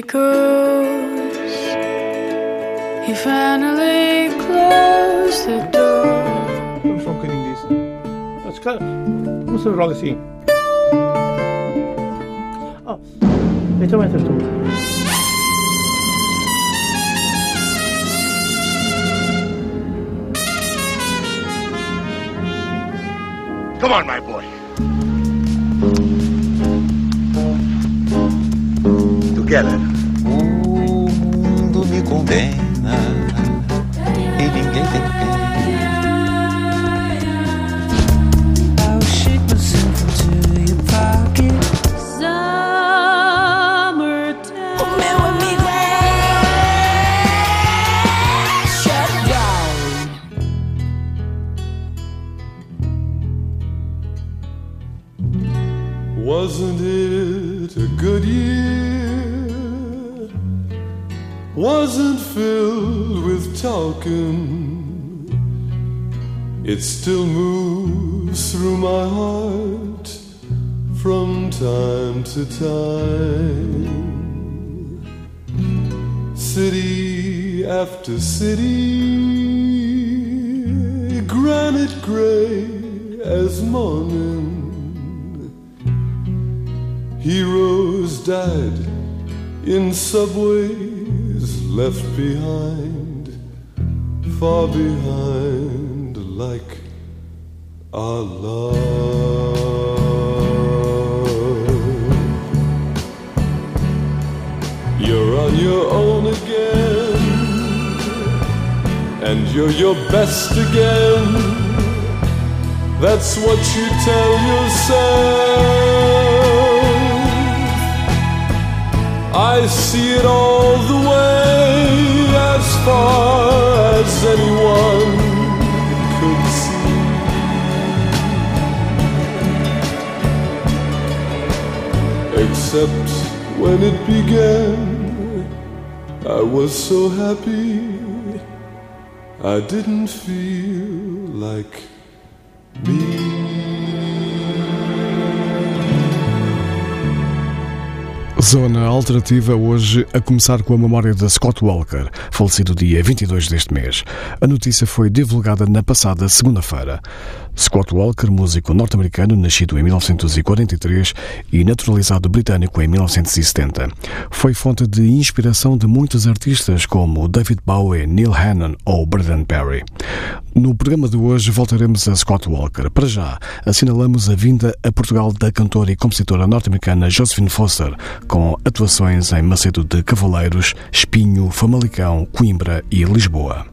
because he finally closed the door. Vamos só um bocadinho disso. Ah, se calhar, Vamos fazer logo assim. Oh, então entras tu. Come on, my boy. Together. 네. Still moves through my heart from time to time. City after city, granite gray as morning. Heroes died in subways left behind, far behind, like love. You're on your own again, and you're your best again. That's what you tell yourself. I see it all the way as far as anyone Except when it began, I was so happy. I didn't feel like Zona Alternativa hoje a começar com a memória de Scott Walker, falecido dia 22 deste mês. A notícia foi divulgada na passada segunda-feira. Scott Walker, músico norte-americano, nascido em 1943 e naturalizado britânico em 1970. Foi fonte de inspiração de muitos artistas como David Bowie, Neil Hannon ou Braden Perry. No programa de hoje voltaremos a Scott Walker. Para já, assinalamos a vinda a Portugal da cantora e compositora norte-americana Josephine Foster, com atuações em Macedo de Cavaleiros, Espinho, Famalicão, Coimbra e Lisboa.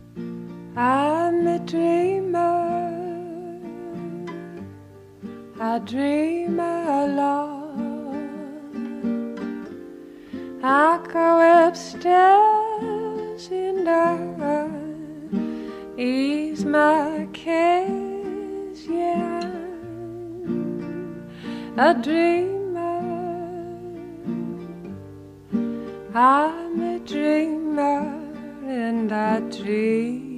I'm a dreamer. I dream a alone. I go upstairs and I ease my cares. Yeah, a dreamer. I'm a dreamer and I dream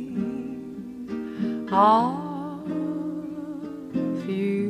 of you.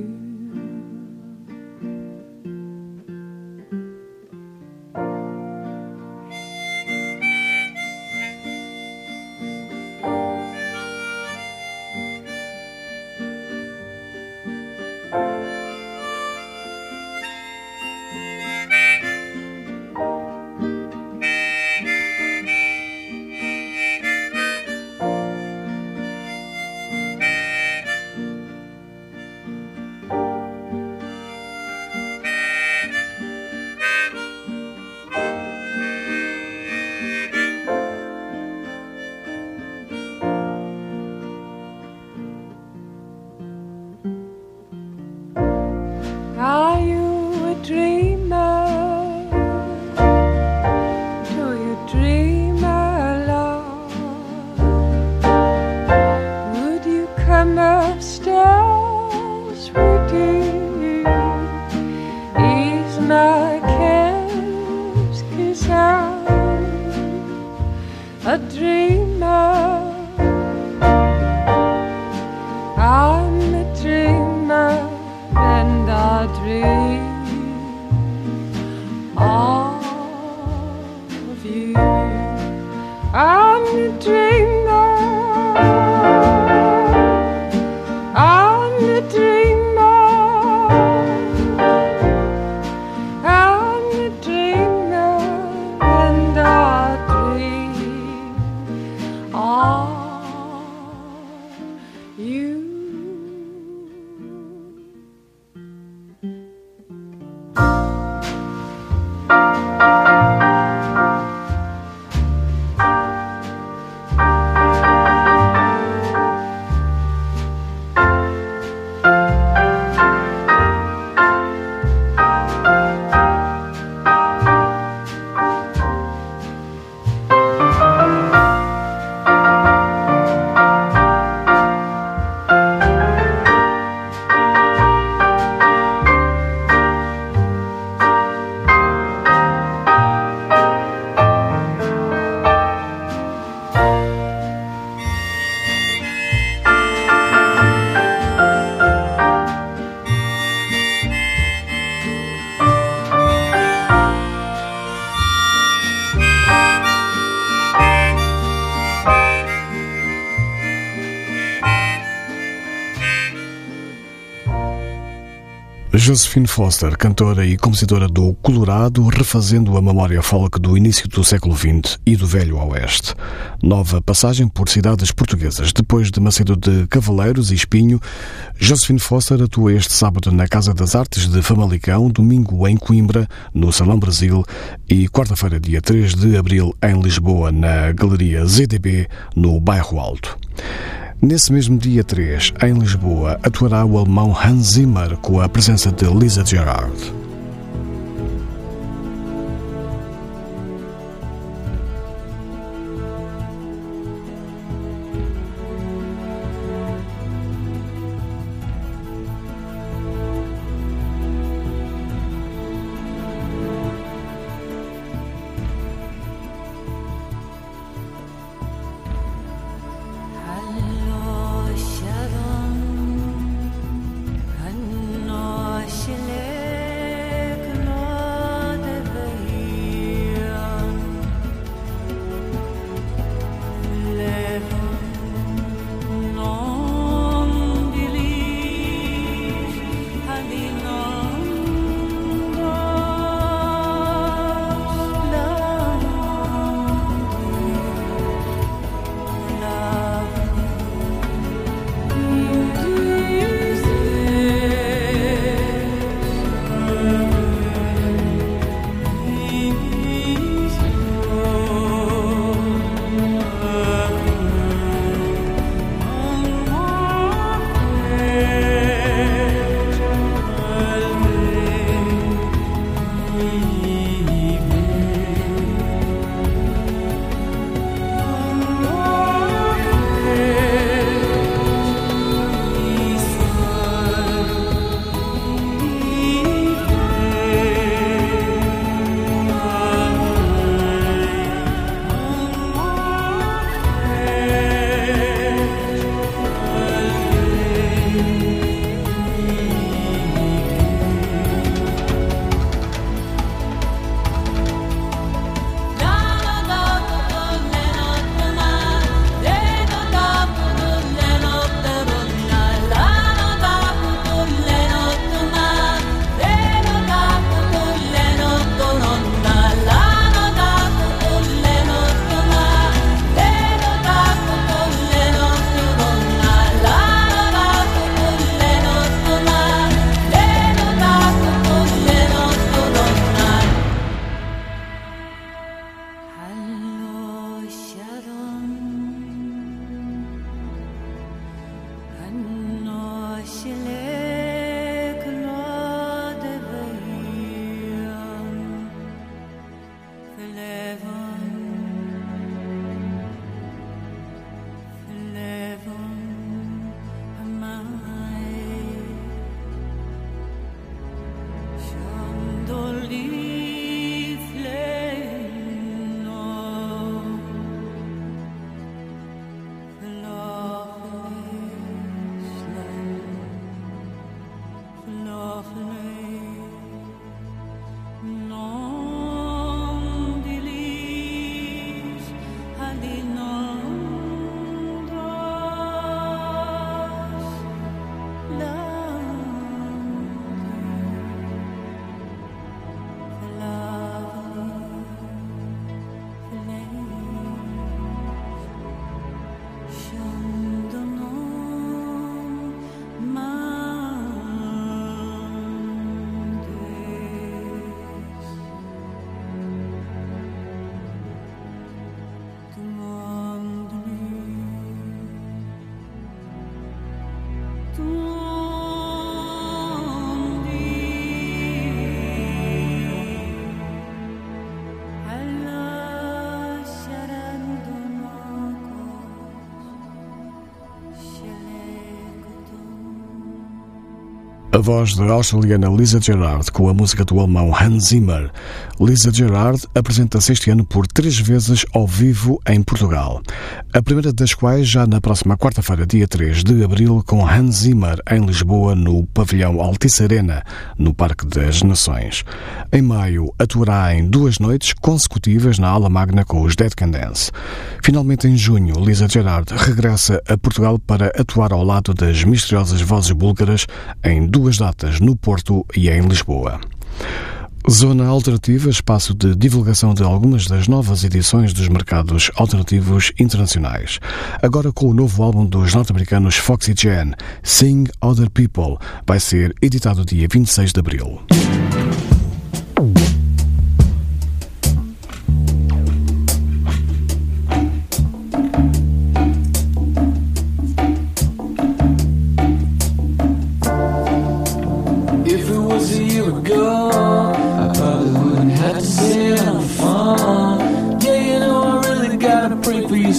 Josephine Foster, cantora e compositora do Colorado, refazendo a memória folk do início do século XX e do Velho Oeste. Nova passagem por cidades portuguesas. Depois de Macedo de Cavaleiros e Espinho, Josephine Foster atua este sábado na Casa das Artes de Famalicão, domingo em Coimbra, no Salão Brasil, e quarta-feira, dia 3 de abril, em Lisboa, na Galeria ZDB, no Bairro Alto. Nesse mesmo dia 3, em Lisboa, atuará o alemão Hans Zimmer com a presença de Lisa Gerard. Voz da australiana Lisa Gerard com a música do alemão Hans Zimmer. Lisa Gerard apresenta-se este ano por três vezes ao vivo em Portugal. A primeira das quais já na próxima quarta-feira, dia 3 de abril, com Hans Zimmer em Lisboa, no pavilhão Altice Arena, no Parque das Nações. Em maio, atuará em duas noites consecutivas na Ala Magna com os Dead Can Dance. Finalmente, em junho, Lisa Gerard regressa a Portugal para atuar ao lado das misteriosas vozes búlgaras em duas datas no Porto e em Lisboa. Zona Alternativa, espaço de divulgação de algumas das novas edições dos mercados alternativos internacionais. Agora com o novo álbum dos norte-americanos Foxy Jen, Sing Other People, vai ser editado dia 26 de abril.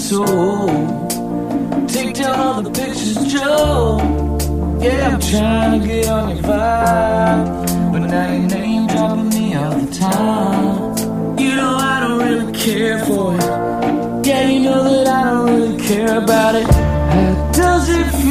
Soul. Take down all the pictures, Joe. Yeah, I'm trying to get on your vibe. But now your name dropping me all the time. You know, I don't really care for it. Yeah, you know that I don't really care about it. How does it feel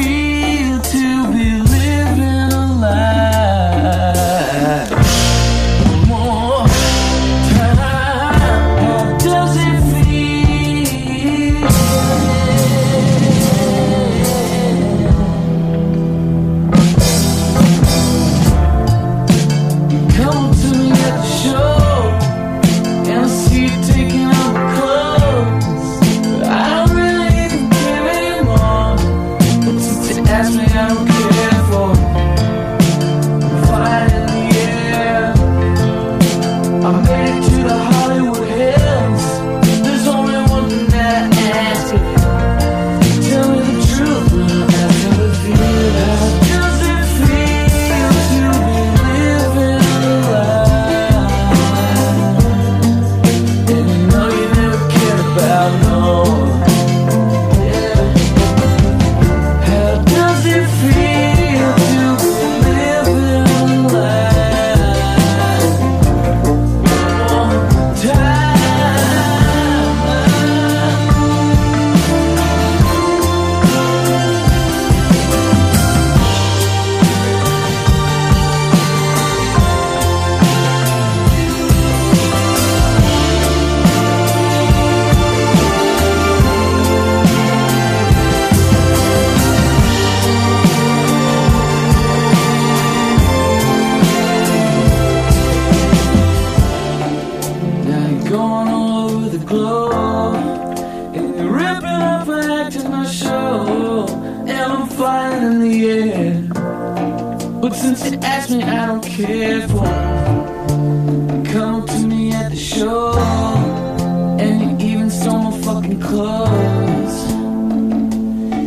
globe And you're ripping up and acting my show And I'm flying in the air But since you asked me, I don't care for it Come to me at the show And you even stole my fucking clothes.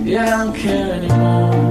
Yeah, I don't care anymore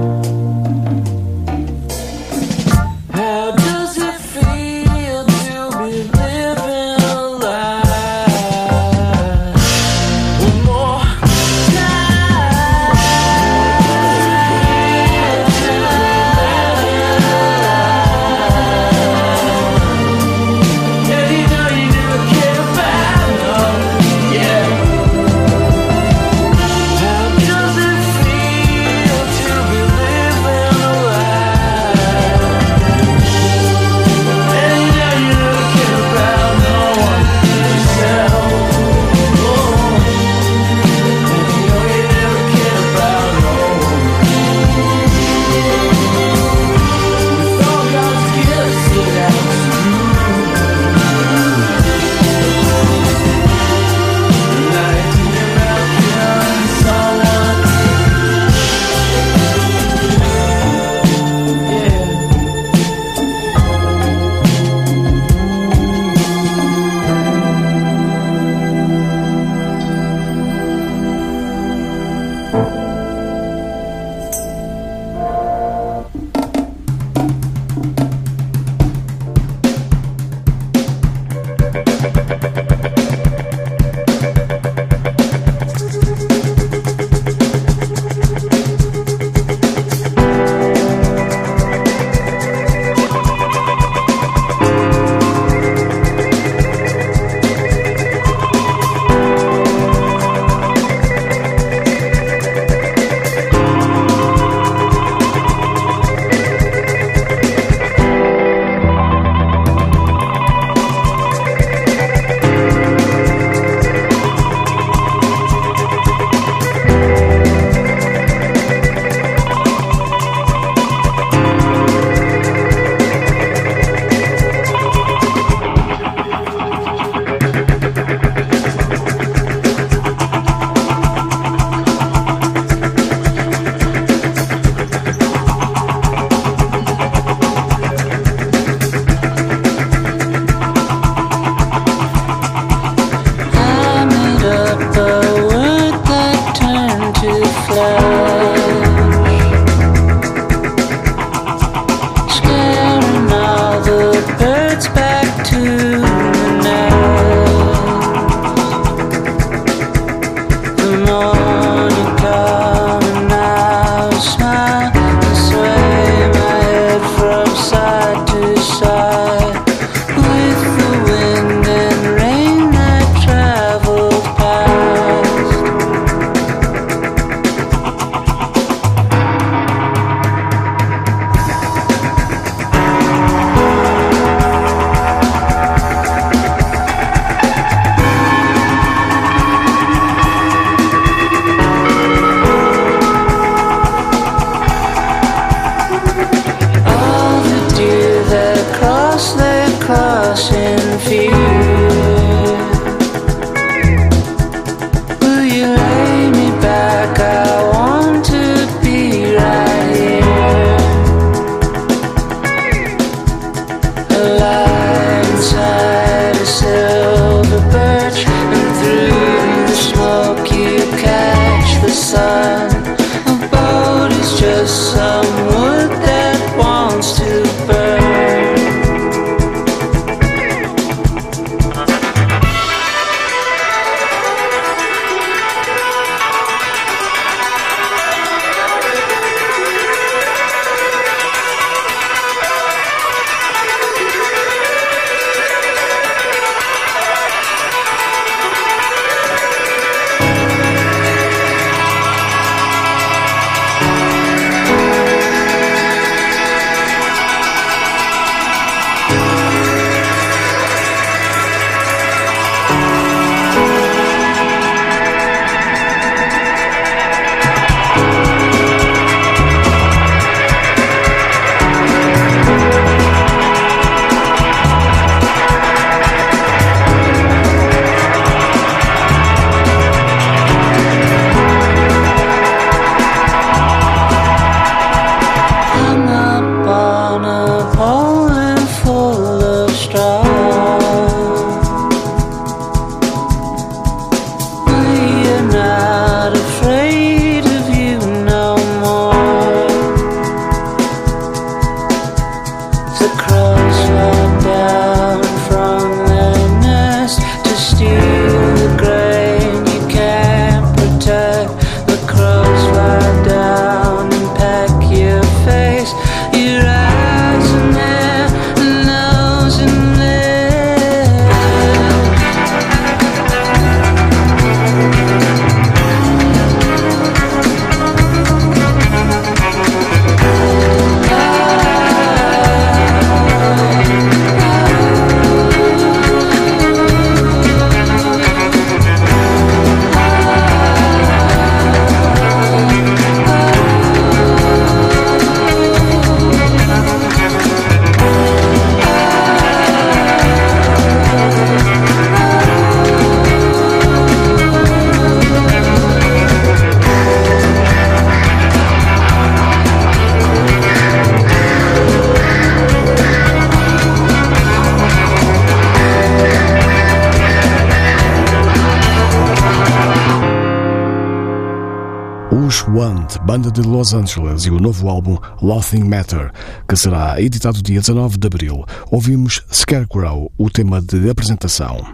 banda de Los Angeles e o novo álbum Laughing Matter, que será editado dia 19 de abril. Ouvimos Scarecrow, o tema de apresentação.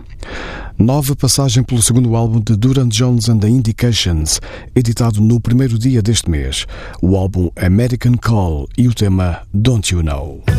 Nova passagem pelo segundo álbum de Duran Jones and the Indications, editado no primeiro dia deste mês. O álbum American Call e o tema Don't You Know.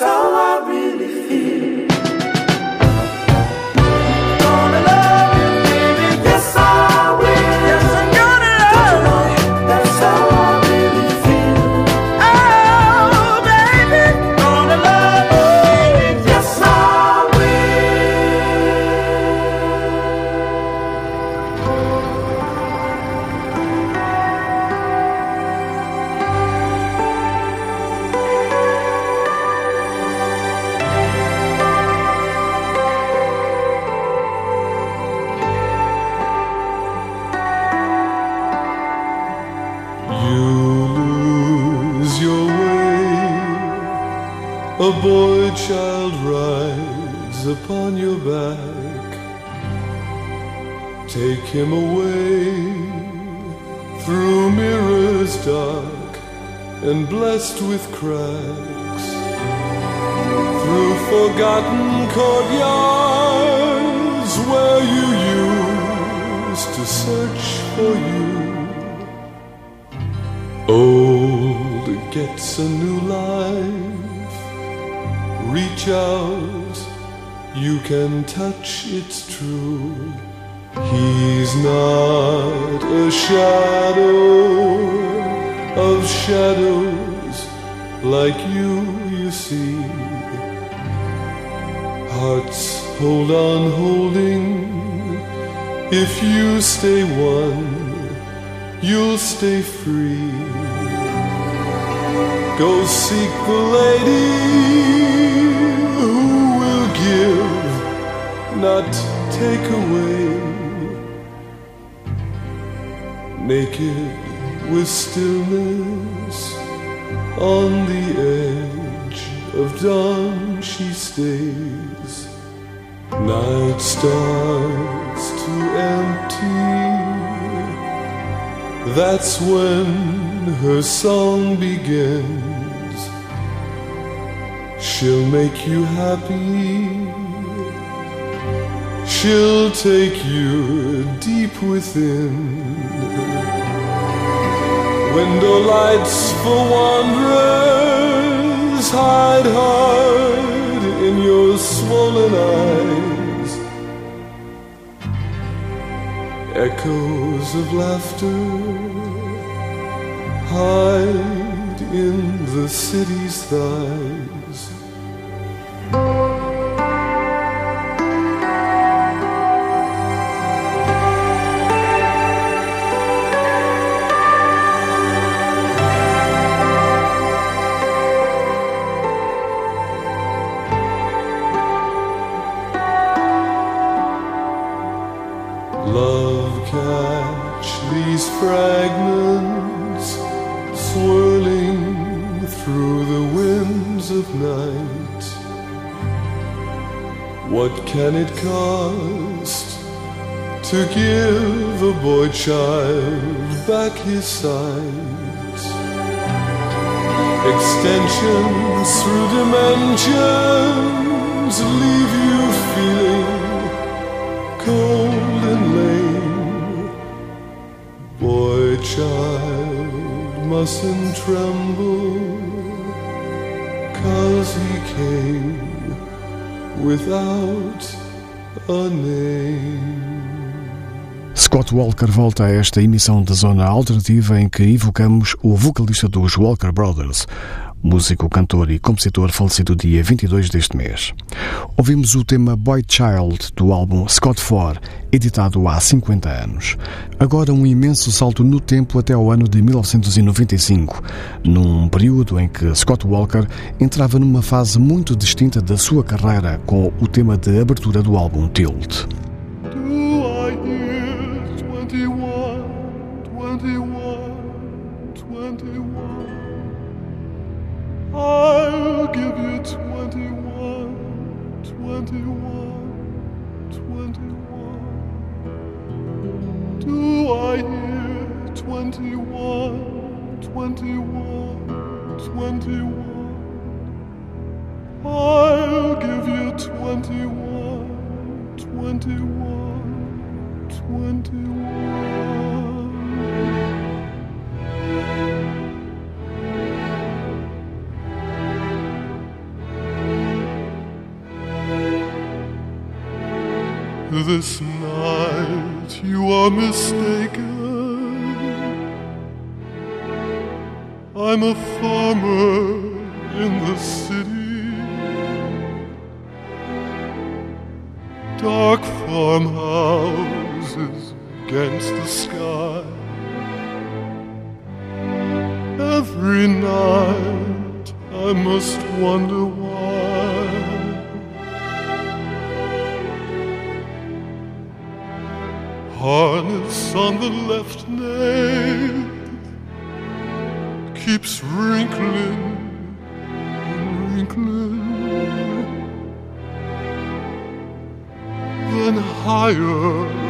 how I really feel. Forgotten courtyards where you used to search for you. Old gets a new life. Reach out, you can touch, it's true. He's not a shadow of shadows like you, you see. Hearts hold on holding. If you stay one, you'll stay free. Go seek the lady who will give, not take away. Naked with stillness on the edge of dawn she stays. Night starts to empty. That's when her song begins. She'll make you happy. She'll take you deep within. Window lights for wanderers hide hard in your swollen eyes. Echoes of laughter hide in the city's thighs. Cost to give a boy child back his sight? Extensions through dimensions leave you feeling cold and lame. Boy, child, mustn't tremble, cause he came without a name. Scott Walker volta a esta emissão da Zona Alternativa em que evocamos o vocalista dos Walker Brothers, músico, cantor e compositor falecido dia 22 deste mês. Ouvimos o tema Boy Child do álbum Scott 4, editado há 50 anos. Agora um imenso salto no tempo até ao ano de 1995, num período em que Scott Walker entrava numa fase muito distinta da sua carreira com o tema de abertura do álbum Tilt. Harness on the left nail keeps wrinkling and wrinkling. Then higher.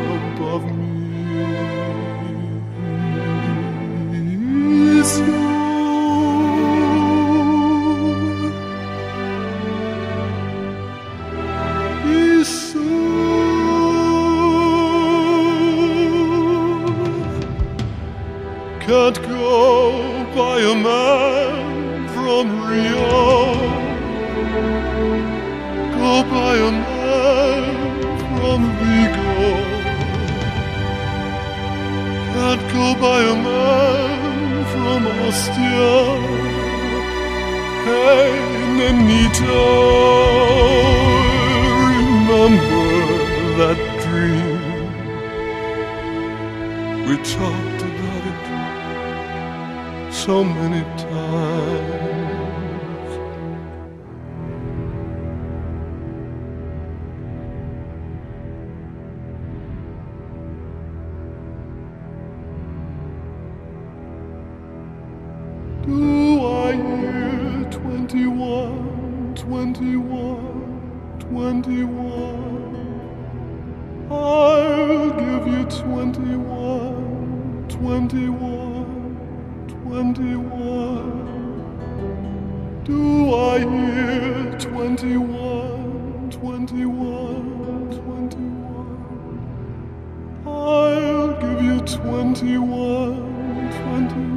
21, 21, 21? I'll give you 21, 21, 21. Do I hear 21, 21, 21? I'll give you 21, 21,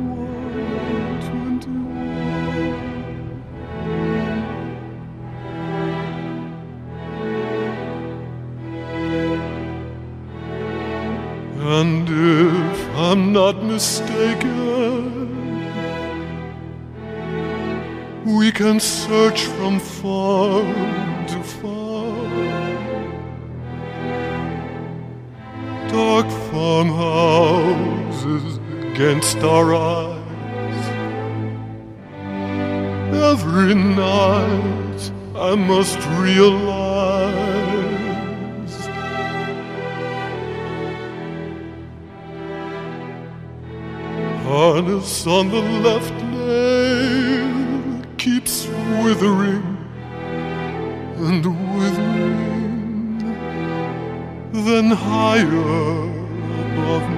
can search from far to far. Dark farmhouses against our eyes. Every night I must realize harness on the left withering and withering, then higher above me.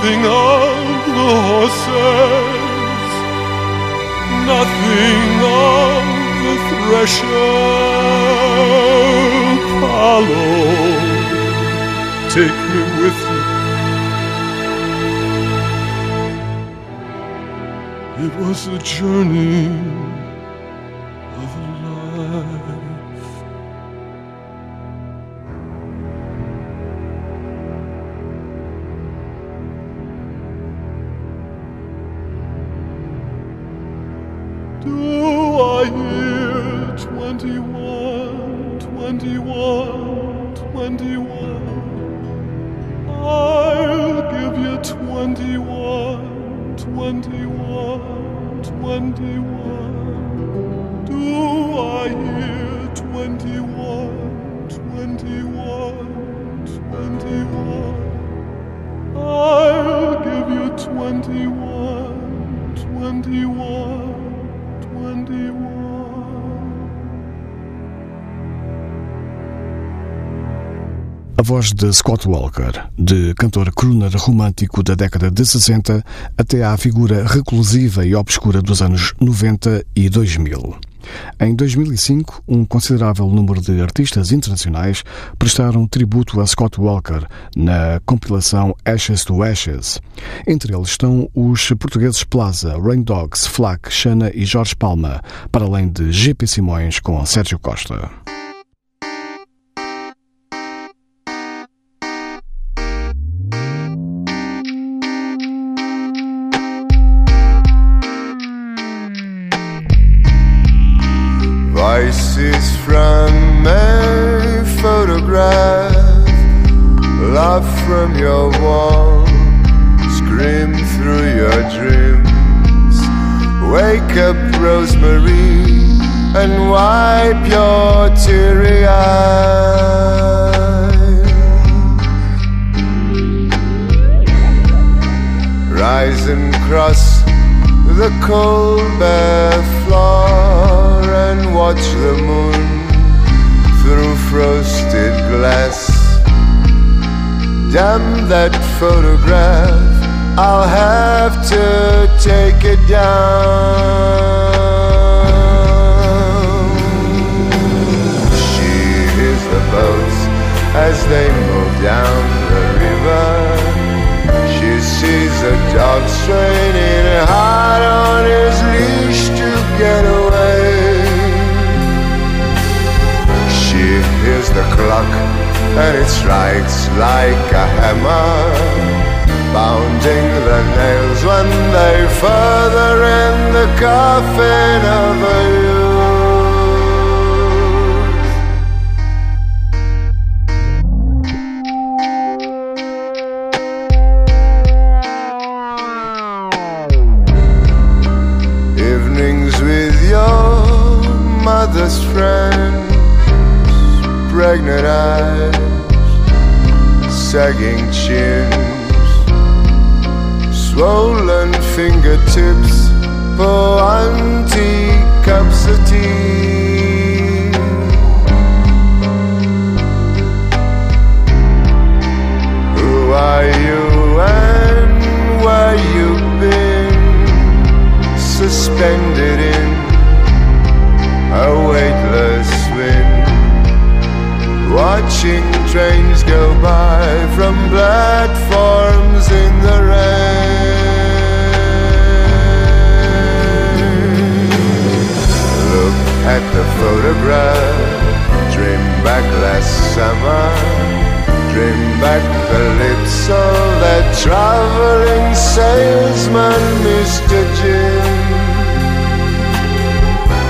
Nothing of the horses, nothing of the thresher. Follow, take me with you. It was a journey Do I hear 21, 21, 21? I'll give you 21, 21, 21. Do I hear 21, 21, 21? I'll give you 21, voz de Scott Walker, de cantor crooner romântico da década de 60 até à figura reclusiva e obscura dos anos 90 e 2000. Em 2005, um considerável número de artistas internacionais prestaram tributo a Scott Walker na compilação Ashes to Ashes. Entre eles estão os portugueses Plaza, Rain Dogs, Flack, Xana e Jorge Palma, para além de GP Simões com Sérgio Costa. From your wall, scream through your dreams. Wake up, Rosemary, and wipe your teary eyes. Rise and cross the cold bare floor and watch the moon through frosted glass. Damn that photograph, I'll have to take it down. She hears the boats as they move down the river. She sees a dog straining hard on his leash to get away. She hears the clock and it strikes like a hammer, pounding the nails when they further in the coffin of a youth. Evenings with your mother's friends, pregnant eyes, sagging chins, swollen fingertips, pour empty cups of tea. Who are you and where you been? Suspended in a weightless wind, watching trains go by from platforms in the rain. Look at the photograph, dream back last summer. Dream back the lips of that traveling salesman, Mr. Jim.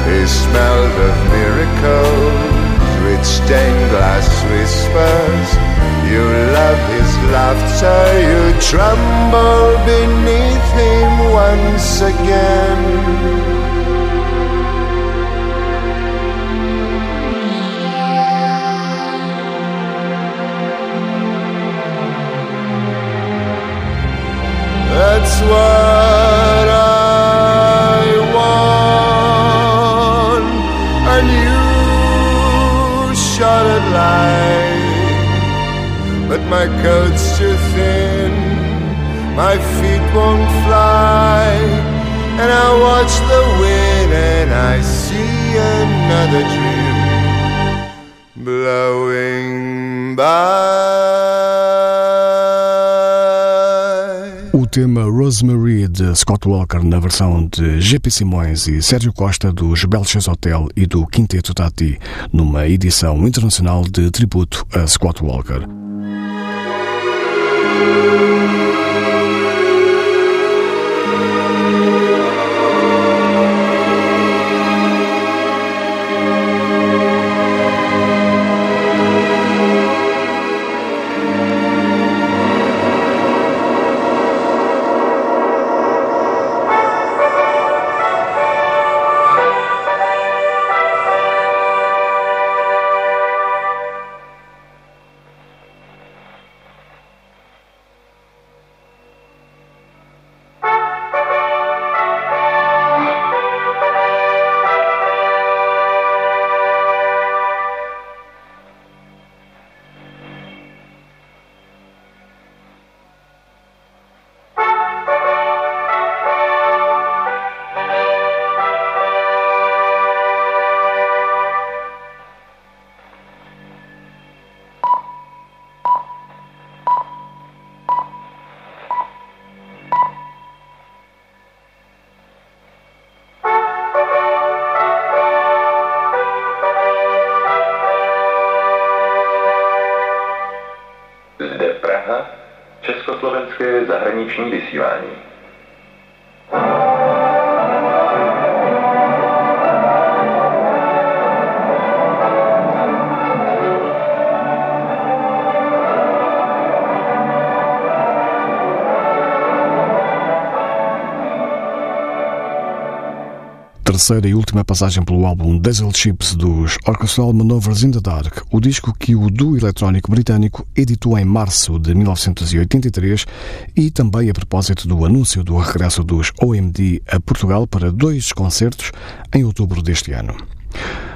He smelled of miracles with stained glass whispers. You love his laughter, you tremble beneath him once again. My coat's too thin, my feet won't fly, and I watch the wind and I see another dream blowing by. O tema Rosemary de Scott Walker na versão de GP Simões e Sérgio Costa dos Belches Hotel e do Quinteto Tati, numa edição internacional de tributo a Scott Walker. Zahraniční vysílání. Terceira e última passagem pelo álbum Diesel Chips dos Orchestral Manovers in the Dark, o disco que o duo eletrónico britânico editou em março de 1983 e também a propósito do anúncio do regresso dos OMD a Portugal para dois concertos em outubro deste ano.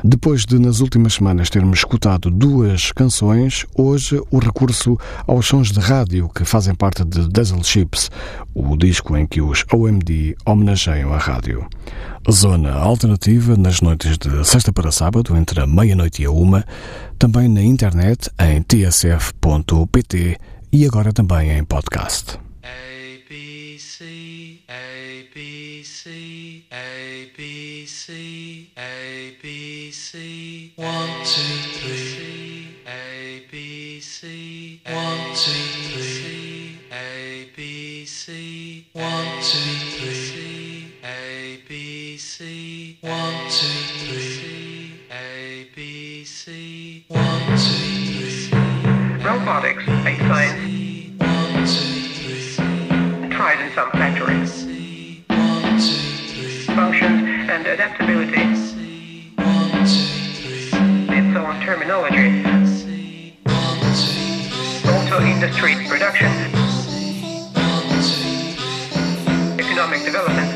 Depois de, nas últimas semanas, termos escutado duas canções, hoje o recurso aos sons de rádio que fazem parte de Dazzle Chips, o disco em que os OMD homenageiam a rádio. Zona alternativa nas noites de sexta para sábado, entre a meia-noite e a uma, também na internet em tsf.pt e agora também em podcast. Robotics, a science tried in some factories. Functions and adaptability, its own terminology. Auto industry production, economic development,